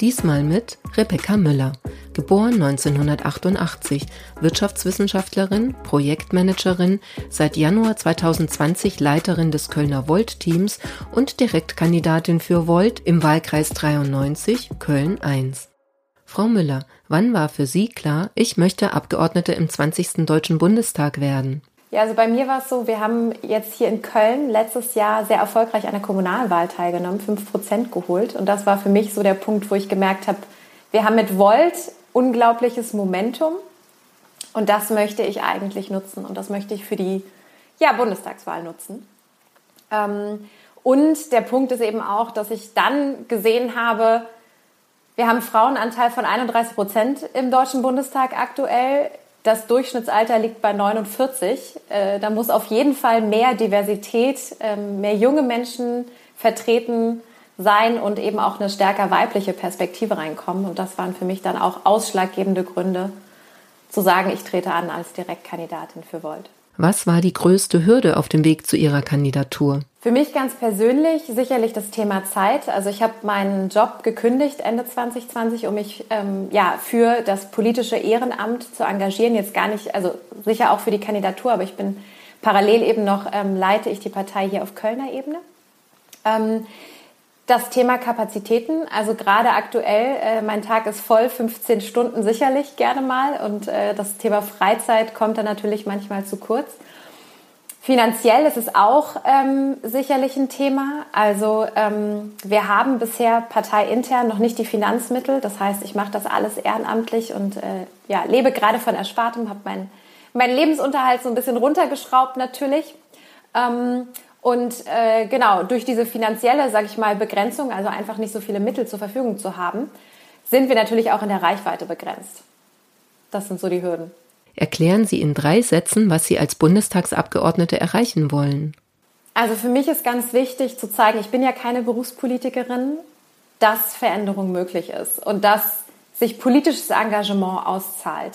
Diesmal mit Rebecca Müller, geboren 1988, Wirtschaftswissenschaftlerin, Projektmanagerin, seit Januar 2020 Leiterin des Kölner Volt-Teams und Direktkandidatin für Volt im Wahlkreis 93 Köln 1. Frau Müller, wann war für Sie klar, ich möchte Abgeordnete im 20. Deutschen Bundestag werden? Ja, also bei mir war es so, wir haben jetzt hier in Köln letztes Jahr sehr erfolgreich an der Kommunalwahl teilgenommen, 5% geholt. Und das war für mich so der Punkt, wo ich gemerkt habe, wir haben mit Volt unglaubliches Momentum. Und das möchte ich eigentlich nutzen. Und das möchte ich für die ja, Bundestagswahl nutzen. Ähm, und der Punkt ist eben auch, dass ich dann gesehen habe, wir haben einen Frauenanteil von 31 Prozent im Deutschen Bundestag aktuell. Das Durchschnittsalter liegt bei 49. Äh, da muss auf jeden Fall mehr Diversität, ähm, mehr junge Menschen vertreten sein und eben auch eine stärker weibliche Perspektive reinkommen. Und das waren für mich dann auch ausschlaggebende Gründe, zu sagen, ich trete an als Direktkandidatin für Volt. Was war die größte Hürde auf dem Weg zu Ihrer Kandidatur? Für mich ganz persönlich sicherlich das Thema Zeit. Also ich habe meinen Job gekündigt Ende 2020, um mich ähm, ja für das politische Ehrenamt zu engagieren. Jetzt gar nicht, also sicher auch für die Kandidatur, aber ich bin parallel eben noch ähm, leite ich die Partei hier auf Kölner Ebene. Ähm, das Thema Kapazitäten, also gerade aktuell, äh, mein Tag ist voll, 15 Stunden sicherlich gerne mal und äh, das Thema Freizeit kommt dann natürlich manchmal zu kurz. Finanziell ist es auch ähm, sicherlich ein Thema. Also ähm, wir haben bisher parteiintern noch nicht die Finanzmittel. Das heißt, ich mache das alles ehrenamtlich und äh, ja, lebe gerade von Erspartem, habe meinen mein Lebensunterhalt so ein bisschen runtergeschraubt natürlich. Ähm, und äh, genau, durch diese finanzielle, sage ich mal, Begrenzung, also einfach nicht so viele Mittel zur Verfügung zu haben, sind wir natürlich auch in der Reichweite begrenzt. Das sind so die Hürden. Erklären Sie in drei Sätzen, was Sie als Bundestagsabgeordnete erreichen wollen. Also für mich ist ganz wichtig zu zeigen, ich bin ja keine Berufspolitikerin, dass Veränderung möglich ist und dass sich politisches Engagement auszahlt.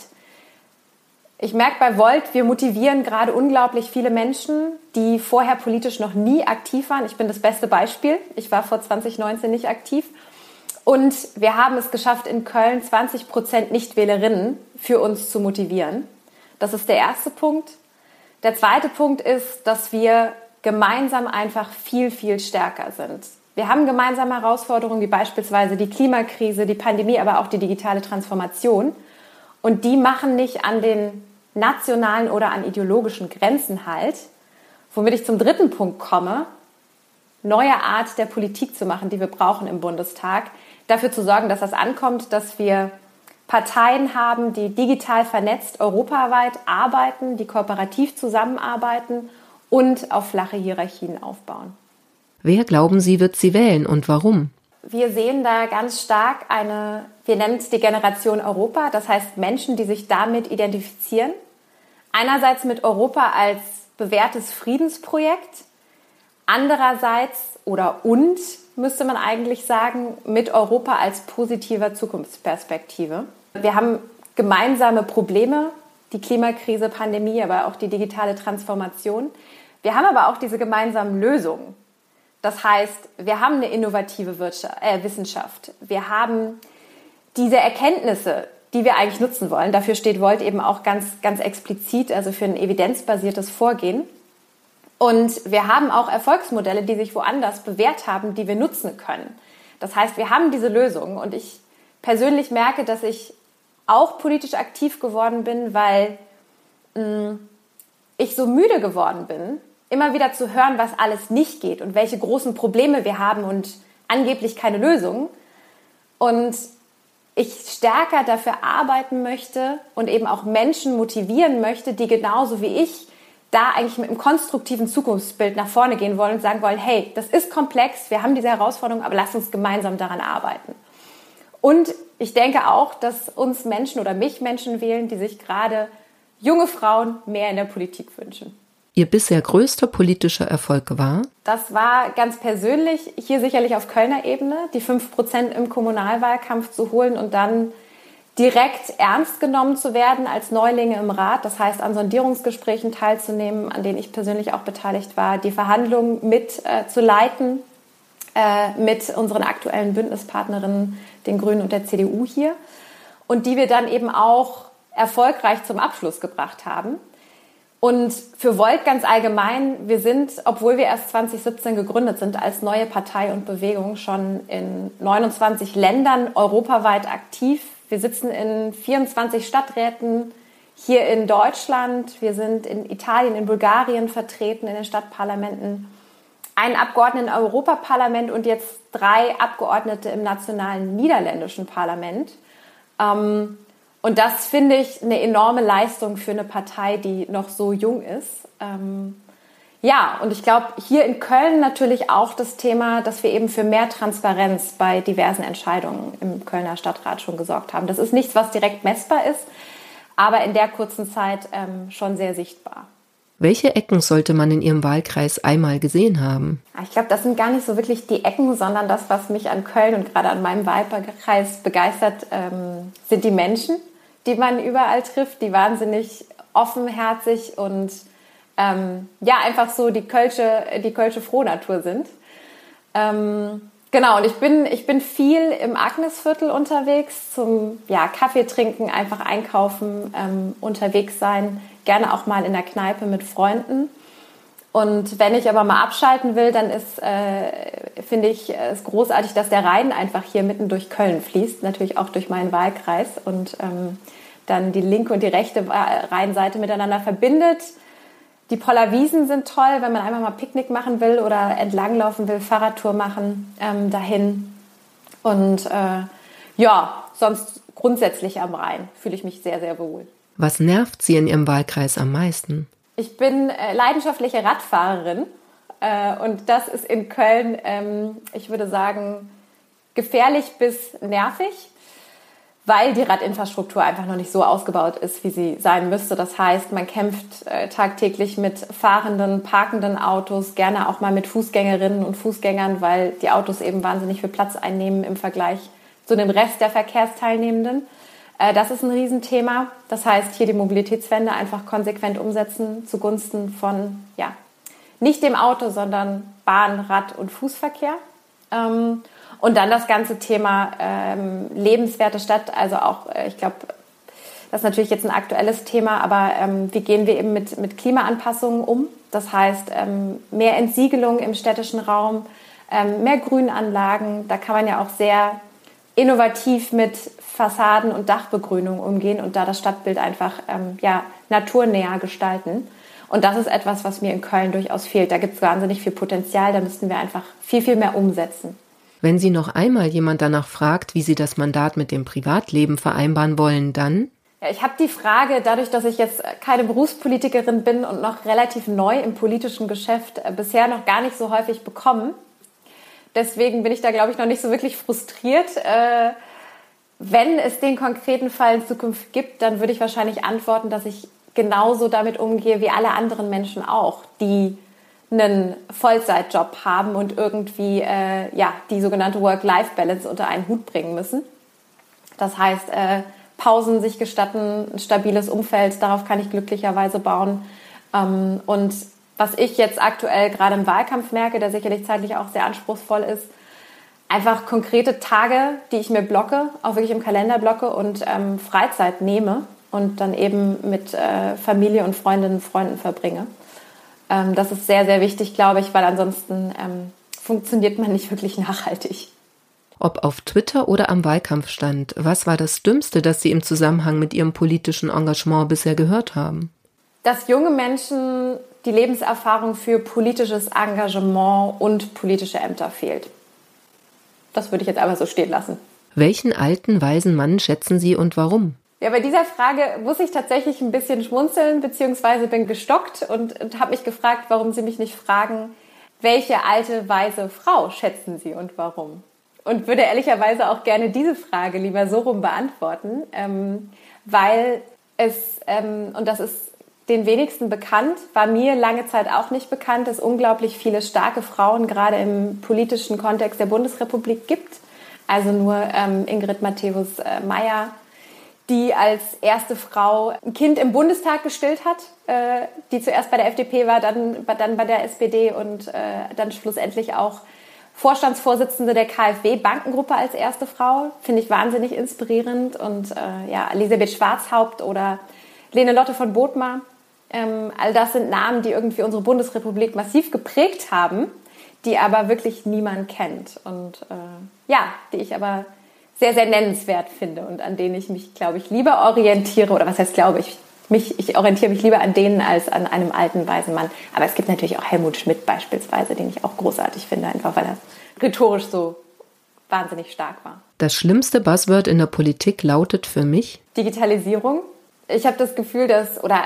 Ich merke bei Volt, wir motivieren gerade unglaublich viele Menschen, die vorher politisch noch nie aktiv waren. Ich bin das beste Beispiel. Ich war vor 2019 nicht aktiv. Und wir haben es geschafft, in Köln 20 Prozent Nichtwählerinnen für uns zu motivieren. Das ist der erste Punkt. Der zweite Punkt ist, dass wir gemeinsam einfach viel, viel stärker sind. Wir haben gemeinsame Herausforderungen wie beispielsweise die Klimakrise, die Pandemie, aber auch die digitale Transformation. Und die machen nicht an den nationalen oder an ideologischen Grenzen halt. Womit ich zum dritten Punkt komme, neue Art der Politik zu machen, die wir brauchen im Bundestag. Dafür zu sorgen, dass das ankommt, dass wir Parteien haben, die digital vernetzt europaweit arbeiten, die kooperativ zusammenarbeiten und auf flache Hierarchien aufbauen. Wer glauben Sie, wird sie wählen und warum? Wir sehen da ganz stark eine, wir nennen es die Generation Europa, das heißt Menschen, die sich damit identifizieren. Einerseits mit Europa als bewährtes Friedensprojekt, andererseits oder und müsste man eigentlich sagen, mit Europa als positiver Zukunftsperspektive. Wir haben gemeinsame Probleme, die Klimakrise, Pandemie, aber auch die digitale Transformation. Wir haben aber auch diese gemeinsamen Lösungen. Das heißt, wir haben eine innovative Wirtschaft, äh, Wissenschaft. Wir haben diese Erkenntnisse, die wir eigentlich nutzen wollen. Dafür steht Volt eben auch ganz, ganz explizit, also für ein evidenzbasiertes Vorgehen. Und wir haben auch Erfolgsmodelle, die sich woanders bewährt haben, die wir nutzen können. Das heißt, wir haben diese Lösungen und ich persönlich merke, dass ich auch politisch aktiv geworden bin, weil mh, mm, ich so müde geworden bin, immer wieder zu hören, was alles nicht geht und welche großen Probleme wir haben und angeblich keine Lösungen. Und ich stärker dafür arbeiten möchte und eben auch Menschen motivieren möchte, die genauso wie ich da eigentlich mit einem konstruktiven Zukunftsbild nach vorne gehen wollen und sagen wollen, hey, das ist komplex, wir haben diese Herausforderung, aber lasst uns gemeinsam daran arbeiten. Und ich denke auch, dass uns Menschen oder mich Menschen wählen, die sich gerade junge Frauen mehr in der Politik wünschen. Ihr bisher größter politischer Erfolg war? Das war ganz persönlich hier sicherlich auf Kölner Ebene, die 5% im Kommunalwahlkampf zu holen und dann direkt ernst genommen zu werden als Neulinge im Rat. Das heißt, an Sondierungsgesprächen teilzunehmen, an denen ich persönlich auch beteiligt war, die Verhandlungen mit äh, äh, mit unseren aktuellen Bündnispartnerinnen, den Grünen und der CDU hier. Und die wir dann eben auch erfolgreich zum Abschluss gebracht haben. Und für Volt ganz allgemein, wir sind, obwohl wir erst 2017 gegründet sind, als neue Partei und Bewegung schon in 29 Ländern europaweit aktiv. Wir sitzen in 24 Stadträten hier in Deutschland. Wir sind in Italien, in Bulgarien vertreten, in den Stadtparlamenten. Einen Abgeordneten im Europaparlament und jetzt drei Abgeordnete im nationalen niederländischen Parlament. Ähm, und das finde ich eine enorme Leistung für eine Partei, die noch so jung ist. Ähm, ja, und ich glaube, hier in Köln natürlich auch das Thema, dass wir eben für mehr Transparenz bei diversen Entscheidungen im Kölner Stadtrat schon gesorgt haben. Das ist nichts, was direkt messbar ist, aber in der kurzen Zeit ähm, schon sehr sichtbar. Welche Ecken sollte man in Ihrem Wahlkreis einmal gesehen haben? Ah, ich glaube, das sind gar nicht so wirklich die Ecken, sondern das, was mich an Köln und gerade an meinem Wahlkreis begeistert, ähm, sind die Menschen die man überall trifft, die wahnsinnig offenherzig und ähm, ja, einfach so die Kölsche, die Kölsche Frohnatur sind. Ähm, genau, und ich bin, ich bin viel im Agnesviertel unterwegs, zum ja, Kaffee trinken, einfach einkaufen, ähm, unterwegs sein, gerne auch mal in der Kneipe mit Freunden. Und wenn ich aber mal abschalten will, dann ist, äh, finde ich es großartig, dass der Rhein einfach hier mitten durch Köln fließt, natürlich auch durch meinen Wahlkreis und ähm, dann die linke und die rechte Rheinseite miteinander verbindet. Die Pollerwiesen sind toll, wenn man einfach mal Picknick machen will oder entlanglaufen will, Fahrradtour machen ähm, dahin. Und äh, ja, sonst grundsätzlich am Rhein fühle ich mich sehr, sehr wohl. Was nervt Sie in Ihrem Wahlkreis am meisten? Ich bin äh, leidenschaftliche Radfahrerin äh, und das ist in Köln, ähm, ich würde sagen, gefährlich bis nervig, weil die Radinfrastruktur einfach noch nicht so ausgebaut ist, wie sie sein müsste. Das heißt, man kämpft äh, tagtäglich mit fahrenden, parkenden Autos, gerne auch mal mit Fußgängerinnen und Fußgängern, weil die Autos eben wahnsinnig viel Platz einnehmen im Vergleich zu dem Rest der Verkehrsteilnehmenden. Äh, das ist ein Riesenthema. Das heißt, hier die Mobilitätswende einfach konsequent umsetzen zugunsten von, ja, nicht dem Auto, sondern Bahn, Rad- und Fußverkehr. Ähm, und dann das ganze Thema ähm, lebenswerte Stadt. Also auch, äh, ich glaube, das ist natürlich jetzt ein aktuelles Thema, aber ähm, wie gehen wir eben mit, mit Klimaanpassungen um? Das heißt, mehr Entsiegelung im städtischen Raum, mehr Grünanlagen. Da kann man ja auch sehr innovativ mit Fassaden und Dachbegrünung umgehen und da das Stadtbild einfach ähm, ja, naturnäher gestalten. Und das ist etwas, was mir in Köln durchaus fehlt. Da gibt es wahnsinnig viel Potenzial, da müssten wir einfach viel, viel mehr umsetzen. Wenn Sie noch einmal jemand danach fragt, wie Sie das Mandat mit dem Privatleben vereinbaren wollen, dann? Ja, ich habe die Frage, dadurch, dass ich jetzt keine Berufspolitikerin bin und noch relativ neu im politischen Geschäft, äh, bisher noch gar nicht so häufig bekommen. Deswegen bin ich da, glaube ich, noch nicht so wirklich frustriert. Äh, wenn es den konkreten Fall in Zukunft gibt, dann würde ich wahrscheinlich antworten, dass ich genauso damit umgehe wie alle anderen Menschen auch, die einen Vollzeitjob haben und irgendwie äh, ja die sogenannte Work-Life-Balance unter einen Hut bringen müssen. Das heißt, äh, Pausen sich gestatten, ein stabiles Umfeld, darauf kann ich glücklicherweise bauen. Ähm, und was ich jetzt aktuell gerade im Wahlkampf merke, der sicherlich zeitlich auch sehr anspruchsvoll ist, einfach konkrete Tage, die ich mir blocke, auch wirklich im Kalender blocke und ähm, Freizeit nehme und dann eben mit äh, Familie und Freundinnen und Freunden verbringe. Ähm, das ist sehr, sehr wichtig, glaube ich, weil ansonsten ähm, funktioniert man nicht wirklich nachhaltig. Ob auf Twitter oder am Wahlkampfstand, was war das Dümmste, das Sie im Zusammenhang mit Ihrem politischen Engagement bisher gehört haben? Dass junge Menschen die Lebenserfahrung für politisches Engagement und politische Ämter fehlt. Das würde ich jetzt aber so stehen lassen. Welchen alten, weisen Mann schätzen Sie und warum? Ja, bei dieser Frage muss ich tatsächlich ein bisschen schmunzeln, beziehungsweise bin gestockt und, und habe mich gefragt, warum Sie mich nicht fragen, welche alte, weise Frau schätzen Sie und warum? Und würde ehrlicherweise auch gerne diese Frage lieber so rum beantworten, ähm, weil es, ähm, und das ist den wenigsten bekannt, war mir lange Zeit auch nicht bekannt, dass unglaublich viele starke Frauen gerade im politischen Kontext der Bundesrepublik gibt. Also nur ähm, Ingrid Matthäus äh, Meyer, die als erste Frau ein Kind im Bundestag gestillt hat, äh, die zuerst bei der FDP war, dann, dann bei der SPD und äh, dann schlussendlich auch Vorstandsvorsitzende der KfW Bankengruppe als erste Frau. Finde ich wahnsinnig inspirierend. Und äh, ja, Elisabeth Schwarzhaupt oder Lene Lotte von Bothmar. Ähm, all das sind Namen, die irgendwie unsere Bundesrepublik massiv geprägt haben, die aber wirklich niemand kennt. Und äh, ja, die ich aber sehr, sehr nennenswert finde und an denen ich mich, glaube ich, lieber orientiere. Oder was heißt, glaube ich? Mich, ich orientiere mich lieber an denen als an einem alten, weisen Mann. Aber es gibt natürlich auch Helmut Schmidt beispielsweise, den ich auch großartig finde, einfach weil er rhetorisch so wahnsinnig stark war. Das schlimmste Buzzword in der Politik lautet für mich Digitalisierung. Ich habe das Gefühl, dass, oder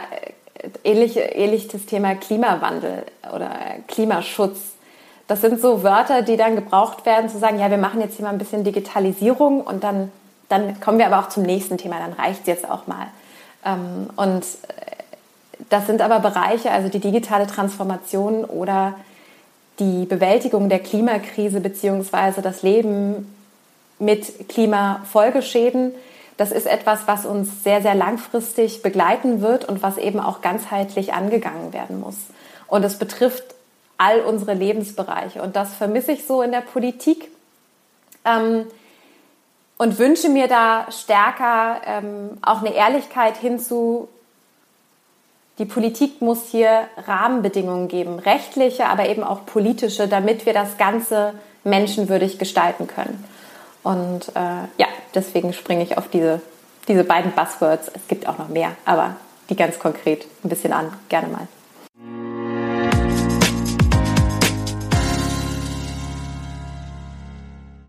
ähnlich, ähnlich das Thema Klimawandel oder Klimaschutz. Das sind so Wörter, die dann gebraucht werden, zu sagen, ja, wir machen jetzt hier mal ein bisschen Digitalisierung und dann, dann kommen wir aber auch zum nächsten Thema, dann reicht es jetzt auch mal. Ähm, und äh, das sind aber Bereiche, also die digitale Transformation oder die Bewältigung der Klimakrise beziehungsweise das Leben mit Klimafolgeschäden, das ist etwas, was uns sehr, sehr langfristig begleiten wird und was eben auch ganzheitlich angegangen werden muss. Und es betrifft all unsere Lebensbereiche. Und das vermisse ich so in der Politik. Ähm, und wünsche mir da stärker ähm, auch eine Ehrlichkeit hinzu, die Politik muss hier Rahmenbedingungen geben, rechtliche, aber eben auch politische, damit wir das Ganze menschenwürdig gestalten können. Und äh, ja, deswegen springe ich auf diese, diese beiden Buzzwords. Es gibt auch noch mehr, aber die ganz konkret ein bisschen an. Gerne mal.